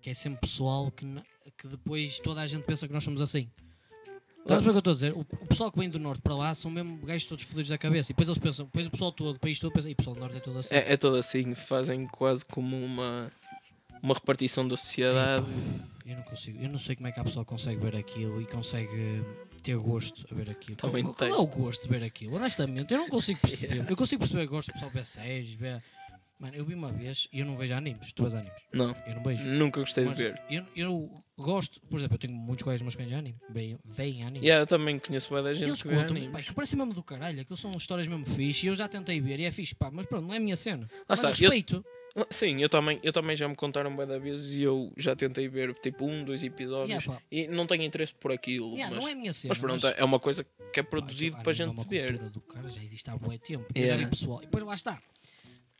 que é sempre pessoal que, que depois toda a gente pensa que nós somos assim. Estás o que eu estou a dizer? O, o pessoal que vem do norte para lá são mesmo gajos todos fodidos da cabeça. E depois eles pensam, depois o pessoal todo, o país todo pensa, e o pessoal do norte é todo assim. É, é todo assim, fazem quase como uma, uma repartição da sociedade. Eu não consigo, eu não sei como é que a pessoa consegue ver aquilo e consegue ter gosto a ver aquilo. Também qual, qual é o gosto de ver aquilo? Honestamente, eu não consigo perceber. Eu consigo perceber que gosto do pessoal ver séries, ver. Mano, eu vi uma vez e eu não vejo animes. Tu vês animes? Não, Eu não vejo. nunca gostei de Mas ver. eu, eu gosto, por exemplo, eu tenho muitos colegas meus que veem anime, veem anime. Yeah, eu também conheço bem da gente Eles que contam, animes. pá, que parece mesmo do caralho, aquilo são histórias mesmo fixe e eu já tentei ver e é fixe, pá, mas pronto, não é a minha cena. mas está, eu- respeito. Ah, Sim, eu também, eu também já me contaram bem da vez e eu já tentei ver tipo um, dois episódios Yeah, e não tenho interesse por aquilo. Yeah, mas, não é a minha cena. mas pronto, é uma coisa que é produzido Pá, para a gente anime é ver. do cara, já existe há bué tempo. Eu Yeah. já pessoal. E depois lá está.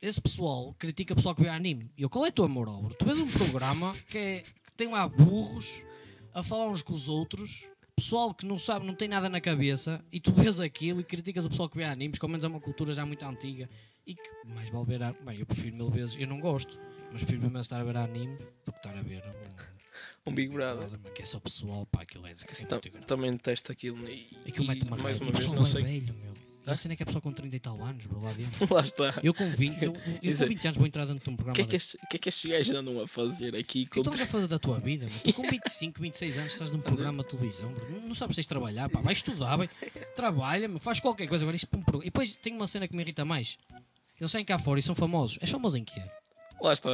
Esse pessoal critica o pessoal que vê anime. E eu, qual é a tua moral? Tu vês um programa que, é, que tem lá burros a falar uns com os outros, pessoal que não sabe, não tem nada na cabeça, e tu vês aquilo e criticas o pessoal que vê animes, que ao menos é uma cultura já muito antiga. E que mais vale ver. a- Bem, eu prefiro mil vezes, eu não gosto, mas prefiro vezes estar a ver anime do que estar a ver um. Um Big Brother. que é só pessoal, pá, aquilo é. É tam- também detesto aquilo. E, Aquilo e, mete uma mais uma o vez, não sei. velho, meu. A cena é que é pessoa com 30 e tal anos, bro, lá dentro. Lá está. Eu com 20, eu, eu é- com 20 anos vou entrar dentro de um O programa. que, é que, o que é que estes gajos andam a fazer aqui? O Com... estás a fazer da tua vida? meu? Tu com 25, 26 anos estás num programa de televisão, bro. Não, não sabes se trabalhar, pá. Vai estudar, vai. Trabalha, faz qualquer coisa. Agora isto. E depois tem uma cena que me irrita mais. Eles saem cá fora e são famosos. És famoso em quê? Lá está.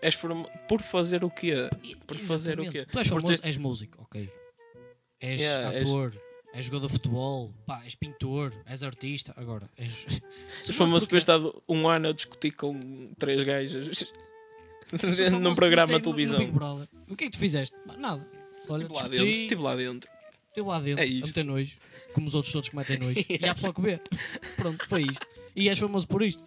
És form... por fazer o quê? Por fazer o exatamente. quê? Tu és Por famoso, ter- és músico, ok. És Yeah, és- ator, és... jogador de futebol, pá, és pintor, és artista. Agora, és. És famoso por ter estado um ano a discutir com três gajas num programa de televisão. O que é que tu fizeste? Nada. Olha, Estive lá dentro. Estive lá dentro. estive lá dentro, É a isto. meter nojo, como os outros todos que metem nojo. E há pessoal que vê. Pronto, foi isto. E és famoso por isto.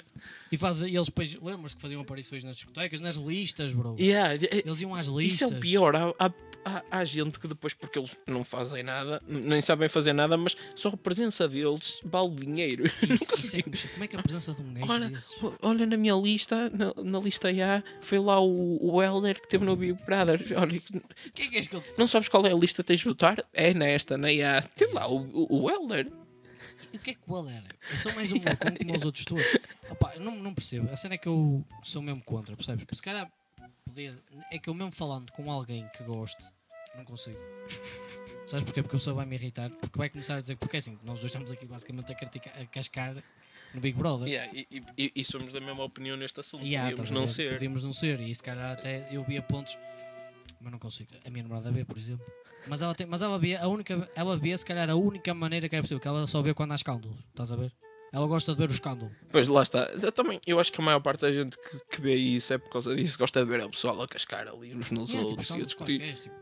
E, faz, e eles depois, lembras que faziam aparições nas discotecas, nas listas, bro. Yeah, é- Eles iam às listas. Isso é o pior. Há, há- há, há gente que depois, porque eles não fazem nada, nem sabem fazer nada, mas só a presença deles vale dinheiro. Isso, isso é. Como é que a presença de um gajo Olha, desses... olha na minha lista, na, na lista A, foi lá o, o Elder que teve no Big Brother. Olha, que é que não sabes qual é a lista que tens de votar? É nesta, na A. Tem lá o, o, o Elder. O que é que o ele era? Eu sou mais um maluco como os outros todos. Opa, não, não percebo. A cena é que eu sou mesmo contra, percebes? Porque se calhar podia. É que eu mesmo falando com alguém que goste, não consigo. Sabes porquê? Porque a pessoa vai me irritar. Porque vai começar a dizer. Porque é assim, nós dois estamos aqui basicamente a, criticar, a cascar no Big Brother. Yeah, e, e- e- somos da mesma opinião neste assunto. Há, Podíamos não ver? ser. Podíamos não ser. E se calhar até eu via pontos. Mas não consigo. A minha namorada vê, por exemplo. Mas ela, tem, mas ela vê a única. Ela vê se calhar a única maneira que é possível. Que ela só vê quando há escândalos. Estás a ver? Ela gosta de ver o escândalo. Pois lá está. Eu também, eu acho que a maior parte da gente que, que vê isso é por causa disso. Gosta de ver o pessoal a cascar ali uns nos Yeah, tipo, outros e a discutir. quaisqueres, tipo.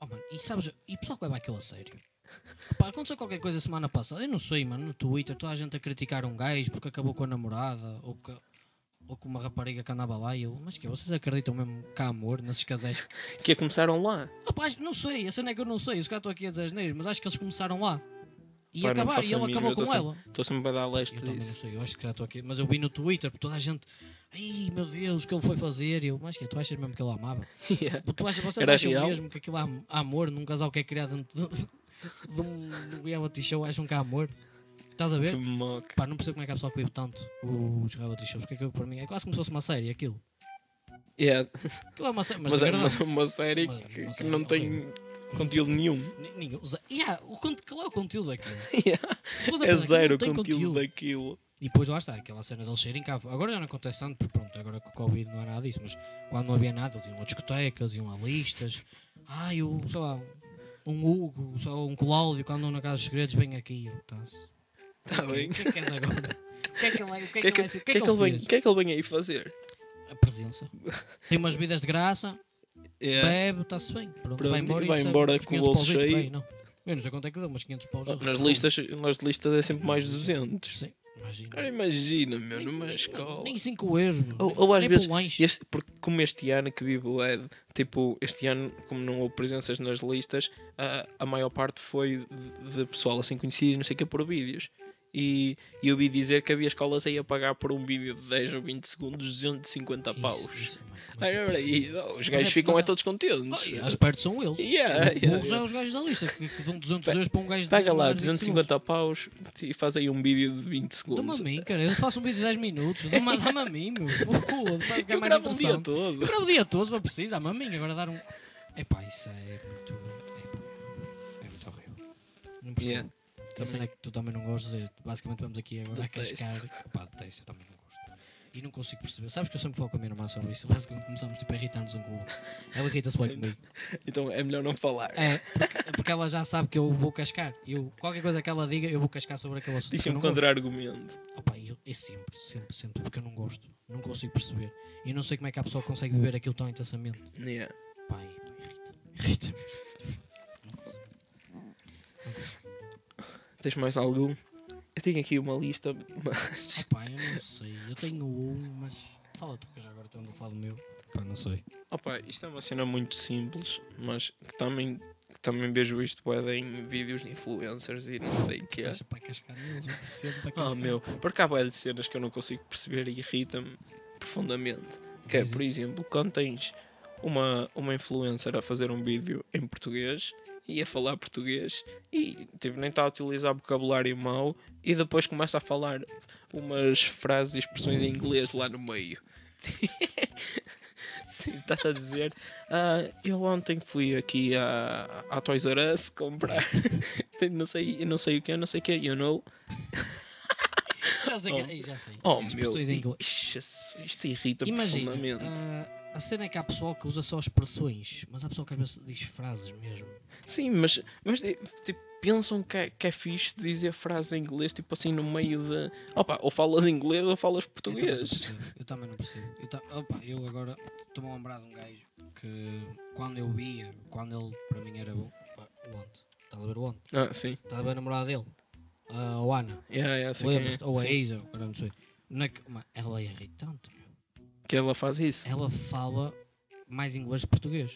Oh, mano, e sabes, e o pessoal que leva aquilo a sério? Pá, aconteceu qualquer coisa semana passada, eu não sei, mano, no Twitter, toda a gente a criticar um gajo porque acabou com a namorada ou, que, ou com uma rapariga que andava lá e eu, mas que vocês acreditam mesmo que há amor nesses casais? Que é começaram lá. Acho- não sei, a cena é que eu não sei, os caras estão aqui a dizer asneiras, mas acho que eles começaram lá. E acabar, e ele acabou com sempre- ela. Estou sempre a dar leste Eu também não disso. sei, eu acho que já estou aqui, mas eu vi no Twitter, porque toda a gente, ai meu Deus, o que ele foi fazer? E eu, mas que tu achas mesmo que ele amava? Yeah. Tu achas, vocês Era acham real? mesmo que aquilo há, há amor num casal que é criado dentro de, de um um reality show? Acham que há amor? Estás a Que ver? Pá, não percebo como é que a pessoa vive tanto os reality shows, porque aquilo para mim é quase como se fosse uma série, aquilo. Yeah. Aquilo é uma série, mas, é mas é uma série Mas- que, uma que série não tem conteúdo nenhum. Ninguém usa- Yeah, o conte- qual é o conteúdo daquilo? Yeah. Se fores a É pensar, aquilo zero não tem conteúdo daquilo. E depois lá está, aquela cena deles serem cá. Agora já não acontece tanto, porque pronto, agora com o Covid não há nada disso, mas quando não havia nada, eles iam a discotecas, iam a listas. Ai, o, sei lá, um Hugo, só um Cláudio, quando andam na casa dos segredos, vem aqui. eu, Tá-se. Está que- bem. O que é que queres agora? O que é que ele é? O que é O que, que é que, ele é? O que é que é que ele vem, fez? que é que ele vem aí fazer? A presença. Tem umas bebidas de graça, Yeah. bebe, está-se bem. Pronto, Pronto, vai embora, e vai embora com o 500 bolso por aí, cheio. não. Eu não sei quanto é que dá, mas 500 paus. Nas listas, nas listas é sempre mais 200. Sim, imagina. Agora imagina, meu, Nem- numa nem- escola. Nem 5 euros. Ou- ou às vezes. Este, porque como este ano que vive o Ed, tipo, este ano, como não houve presenças nas listas, a, a maior parte foi de, de pessoal assim conhecido, e não sei o que, por vídeos. E, e eu ouvi dizer que havia escolas aí a pagar por um vídeo de 10 ou 20 segundos 250 paus. Isso, isso, mano. Aí, ora, isso, oh, os gajos é- ficam é é- todos contentes. E as perto são eles. Yeah, yeah, burros yeah. é os gajos da lista que, que dão 200 euros para um gajo Paga dizer lá, mais 20 250 paus e faz aí um vídeo de 20 Dá-me segundos. a mim, cara. Eu faço um vídeo de 10 minutos. Dá-me dá-me a mim, meu. Foda, faz ficar Eu gravo o dia todo. Eu gravo o dia todo, se for preciso. Dá-me a mim. Agora dar um. Epá, isso é muito. É, é muito horrível. Não percebo. Yeah. A cena é que tu também não gostas. é, Basicamente, vamos aqui agora a Detesto. cascar. Pá, detesto, eu também não gosto. E não consigo perceber. Sabes que eu sempre falo com a minha irmã sobre isso. Basicamente, começamos tipo, a irritar-nos um com o outro. Ela irrita-se bem comigo. Então é melhor não falar. É, porque, porque ela já sabe que eu vou cascar. Eu, qualquer coisa que ela diga, eu vou cascar sobre aquele assunto. gosto. contra-argumento. Opa, eu, é sempre, sempre, sempre, porque eu não gosto. Não consigo perceber. E não sei como é que a pessoa consegue viver aquilo tão intensamente. Yeah. Pai, irrita. Irrita. Tens mais algum? Eu tenho aqui uma lista, mas. Opa, eu não sei. Eu tenho um, mas. Fala tu, que já agora estou a falar do meu. Pá, não sei. Opa, isto é uma cena muito simples, mas que também, que também vejo isto bué, em vídeos de influencers e não sei o que é. Deixa para cascar neles, eu sempre para cascar. Oh meu, porque há bué de cenas que eu não consigo perceber e irrita-me profundamente. Que é, Diz por exemplo, quando tens uma, uma influencer a fazer um vídeo em português e a falar português e tipo, nem está a utilizar vocabulário mau e depois começa a falar umas frases e expressões em inglês lá no meio. Está-te a dizer, ah, eu ontem fui aqui à, à Toys R Us comprar não sei, não sei o que, não sei o que, you know. Já sei, que, Oh. Já sei. Oh meu, isto, isto irrita Imagina, profundamente. ah, a cena é que há pessoal que usa só expressões, mas há pessoal que às vezes diz frases mesmo. Sim, mas, mas tipo, pensam que é, que é fixe dizer frase em inglês, tipo assim, no meio de. Opa, ou falas inglês ou falas Eu também não português. percebo. Eu também não percebo. Eu, ta- opa, eu agora estou-me a lembrar de um gajo que quando eu via, quando ele para mim era bom, o Onde. Estás a ver o Onde? Ah, sim. Estás a ver a namorada dele? A Oana. Yeah, yeah, é. Ou a. Isa, agora não sei. Na que- mas ela é irritante. Que ela faz isso. Ela fala mais inglês que português.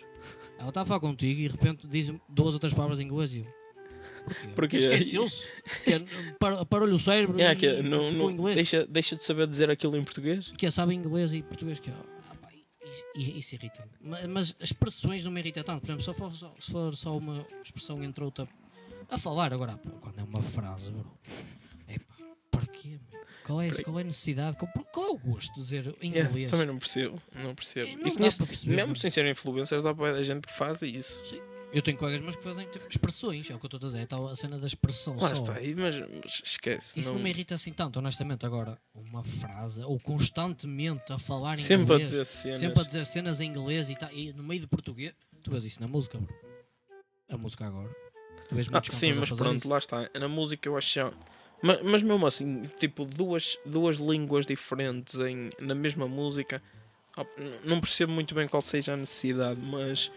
Ela está a falar contigo e de repente diz duas outras palavras em inglês e eu. Porquê? Porquê? Esqueceu-se. Que par- Parou-lhe o cérebro É, que e não, deixa, deixa de saber dizer aquilo em português. Que é, sabe inglês e português que é. ah, Isso irrita-me. Ma- Mas, as expressões não me irritam tanto. Por exemplo, se for só, se for só uma expressão entre outra a falar agora, quando é uma frase, bro. É pá, para quê? meu? Qual é, qual é a necessidade? Qual, qual é o gosto de dizer em Yeah, inglês? também não percebo. Não percebo. É, E não dá conheço- perceber. mesmo sem serem influencers, dá para a gente que faz isso. Sim. Eu tenho colegas meus que fazem tipo, expressões, é o que eu estou a dizer, é tal a cena da expressão Lá só. está, aí, mas, mas esquece. Isso não... não- me irrita assim tanto, honestamente. Agora, uma frase, ou constantemente a falar em Sempre a inglês, dizer cenas. sempre a dizer cenas em inglês e, tá, e no meio de português, tu vês isso na música, bro. A música agora. Tu vês Ah, sim, a mas pronto, isso. lá está. Na música eu acho. Mas, mas mesmo assim, tipo, duas, duas línguas diferentes em, na mesma música, não percebo muito bem qual seja a necessidade, mas.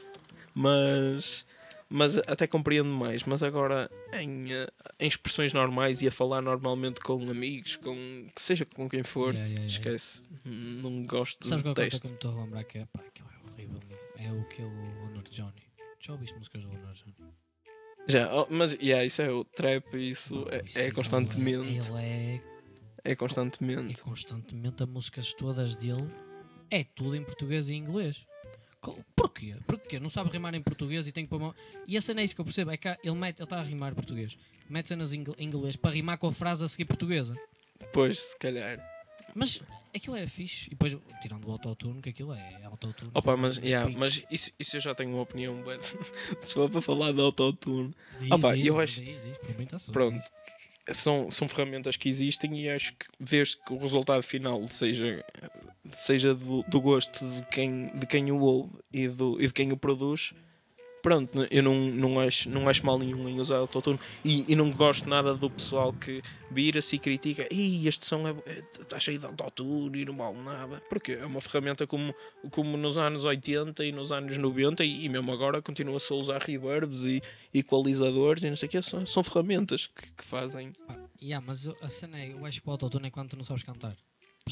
Mas. Mas até compreendo mais. Mas agora, em, eh, em expressões normais e a falar normalmente com amigos, com que seja com quem for, Yeah, yeah, yeah. esquece. Não gosto Sabes qual é de que eu texto. me estou a lembrar que é? Pá, aquilo é horrível. É o que o Honor Johnny. Já ouviste músicas do Honor Johnny? Já, oh, mas yeah, isso é o trap, isso é, isso é ele constantemente. Ele é É constantemente. constantemente as músicas todas dele é tudo em português e inglês. Porquê? Porquê? Não sabe rimar em português e tem que pôr uma... E a cena é isso que eu percebo, é que ele mete, ele está a rimar português, mete cenas em inglês para rimar com a frase a seguir portuguesa. Pois, se calhar. Mas aquilo é fixe. E depois, tirando o autotune, que aquilo é autotune. Opa, assim, mas, yeah, mas isso, isso eu já tenho uma opinião. Se for para falar de autotune, Diz, opa, diz, eu mano, acho- diz, diz, tá pronto. São, são ferramentas que existem e acho que desde que o resultado final seja, seja do, do gosto de quem, de quem o ouve e, do, e de quem o produz, pronto, eu não, não, acho, não acho mal nenhum em usar autotune e, e não gosto nada do pessoal que vira-se e critica e este som é, está cheio de autotune e não vale nada, porque é uma ferramenta como, como nos anos 80 e nos anos 90 e, e mesmo agora continua-se a usar reverbs e equalizadores e não sei o que, são, são ferramentas que, que fazem. Pá, yeah, mas a cena é, eu acho que o autotune é quando tu não sabes cantar.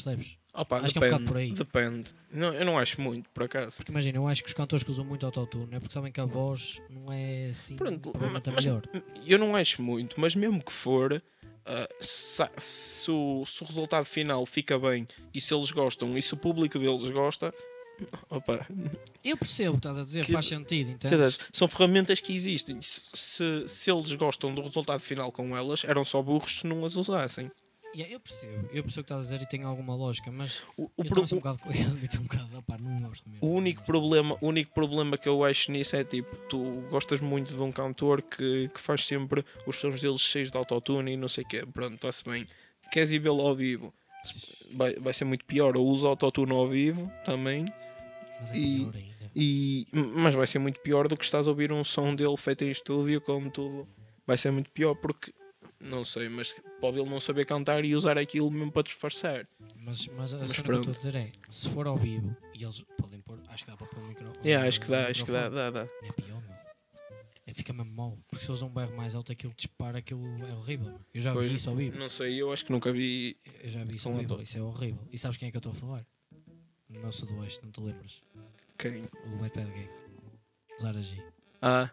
Percebes? Opa, Acho que é um depende, bocado por aí. depende. Não, eu não acho muito, por acaso. Porque imagina, eu acho que os cantores que usam muito autotune é porque sabem que a voz não é assim Pronto, mas- melhor. Eu não acho muito, mas mesmo que for, ah, se, se o, se o resultado final fica bem e se eles gostam e se o público deles gosta, opa, Eu percebo o que estás a dizer, Que- faz sentido, entendes? são ferramentas que existem. Se, se eles gostam do resultado final com elas, eram só burros se não as usassem. Yeah, eu percebo, eu percebo o que estás a dizer e tem alguma lógica, mas O, o, eu pro- sou um bocado com ele, estou um bocado, opá, não gosto mesmo. o único problema, o único problema que eu acho nisso é tipo, tu gostas muito de um cantor que, que faz sempre os sons deles cheios de autotune e não sei o quê. Pronto, está-se bem. Queres ir vê-lo ao vivo? Vai, vai ser muito pior. Ou usa autotune ao vivo também. Mas é e- pior ainda. E, mas vai ser muito pior do que estás a ouvir um som dele feito em estúdio, como tudo. Vai ser muito pior porque, não sei, mas pode ele não saber cantar e usar aquilo mesmo para disfarçar. Mas, mas a Mas cena que eu estou a dizer é, se for ao vivo e eles podem pôr, acho que dá para pôr o microfone. Yeah, acho que dá, acho que dá, dá, dá. É pior, meu. É, fica mesmo mal, porque se eles dão um berro mais alto, aquilo que dispara, aquilo é horrível. meu. Eu já Pois, vi isso ao vivo. Não sei, eu acho que nunca vi. Eu já vi isso ao vivo, isso é horrível. E sabes quem é que eu estou a falar? No meu sudoeste, não te lembras? Quem? O Bad Gay. Zara G. Ah,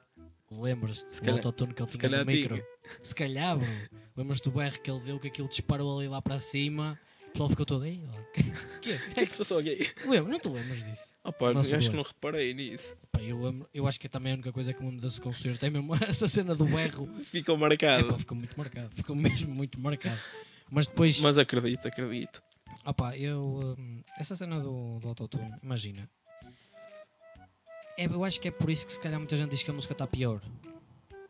Lembras-te do calhar- autotune que ele tinha no micro? digo. Se calhar, bro. Lembras-te do berro que ele deu, que aquilo disparou ali lá para cima? O pessoal ficou todo aí. Que? o que é que se passou aqui? Lembra? Não te lembras disso? Ah, pá, eu acho que não reparei nisso. Pá, eu, lembro, eu acho que é também a única coisa que me lembro desse concerto é mesmo essa cena do berro. Ficou É, marcado. pá, ficou muito marcado. Ficou mesmo muito marcado. Mas depois, Mas acredito, acredito. opá, eu. hum, essa cena do, do autotune, imagina. É, eu acho que é por isso que se calhar muita gente diz que a música está pior.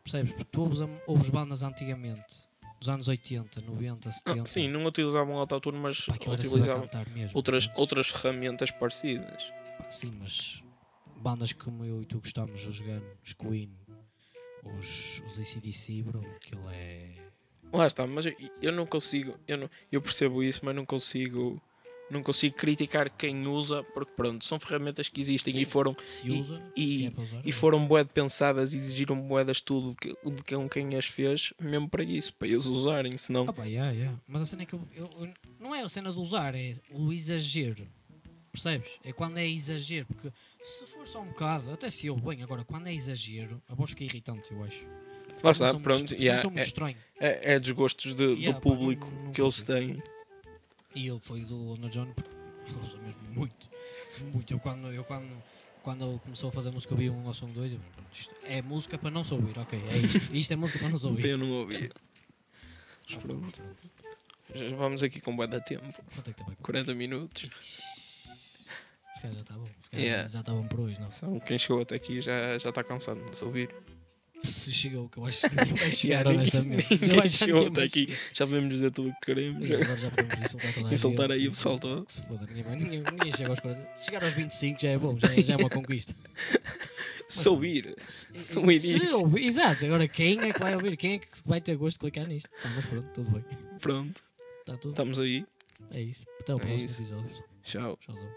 Percebes? Porque tu ouves, ouves bandas antigamente, dos anos 80, 90, 70. Ah, sim, não utilizavam autotune, mas pá, utilizavam mesmo. outras, outras ferramentas parecidas. Pá, sim, mas bandas como eu e tu gostamos de jogar, os Queen, os, os ACDC, bro, aquilo é. Lá está, mas eu, eu não consigo, eu, não, eu percebo isso, mas não consigo, não consigo criticar quem usa, porque pronto, são ferramentas que existem Sim. e foram, Se E- usa, e- se é usar. e é. foram bué pensadas e exigiram bué de estudo de, que- de quem, quem as fez, mesmo para isso, para eles usarem, senão... Ah, pá, yeah, yeah. Mas a cena é que eu, eu- eu- não é a cena de usar, é o exagero. percebes? É quando é exagero, porque se for só um bocado, até se eu bem, agora quando é exagero, a voz fica irritante, eu acho. Lá está, pronto. muito- yeah, é, é, é dos gostos de- Yeah, do pá, público não- não que eles têm. E ele foi do Lona John porque eu uso mesmo muito. Muito. Eu quando, eu quando, quando ele começou a fazer música eu vi um ou som dois. Eu, isto é música para não se ouvir, ok. É isto. Isto é música para não se ouvir. Eu não ouvi. Mas pronto. Já vamos aqui com bué da tempo. Quanto é que tá bem? 40 minutos. Se calhar já está bom. Se calhar Yeah. já está bom por hoje, não? Então, quem chegou até aqui já já está cansado de nos ouvir. Se chegou, que eu acho que vai chegar, Yeah, honestamente. ninguém, chegou até aqui. Já podemos dizer tudo o que queremos. E agora já podemos insultar toda a Insultar aí o pessoal todo. Que se foda, ninguém, ninguém, ninguém chega aos 40. Se chegar aos 25 já é bom, já é, já é uma conquista. Se ouvir. Se ouvir isso. Exato, agora quem é que vai ouvir? Quem é que vai ter gosto de clicar nisto? Tá, mas pronto, tudo bem. Pronto. Está tudo. Estamos aí. É isso. Até o É próximo isso. episódio. Tchau. Tchauzão.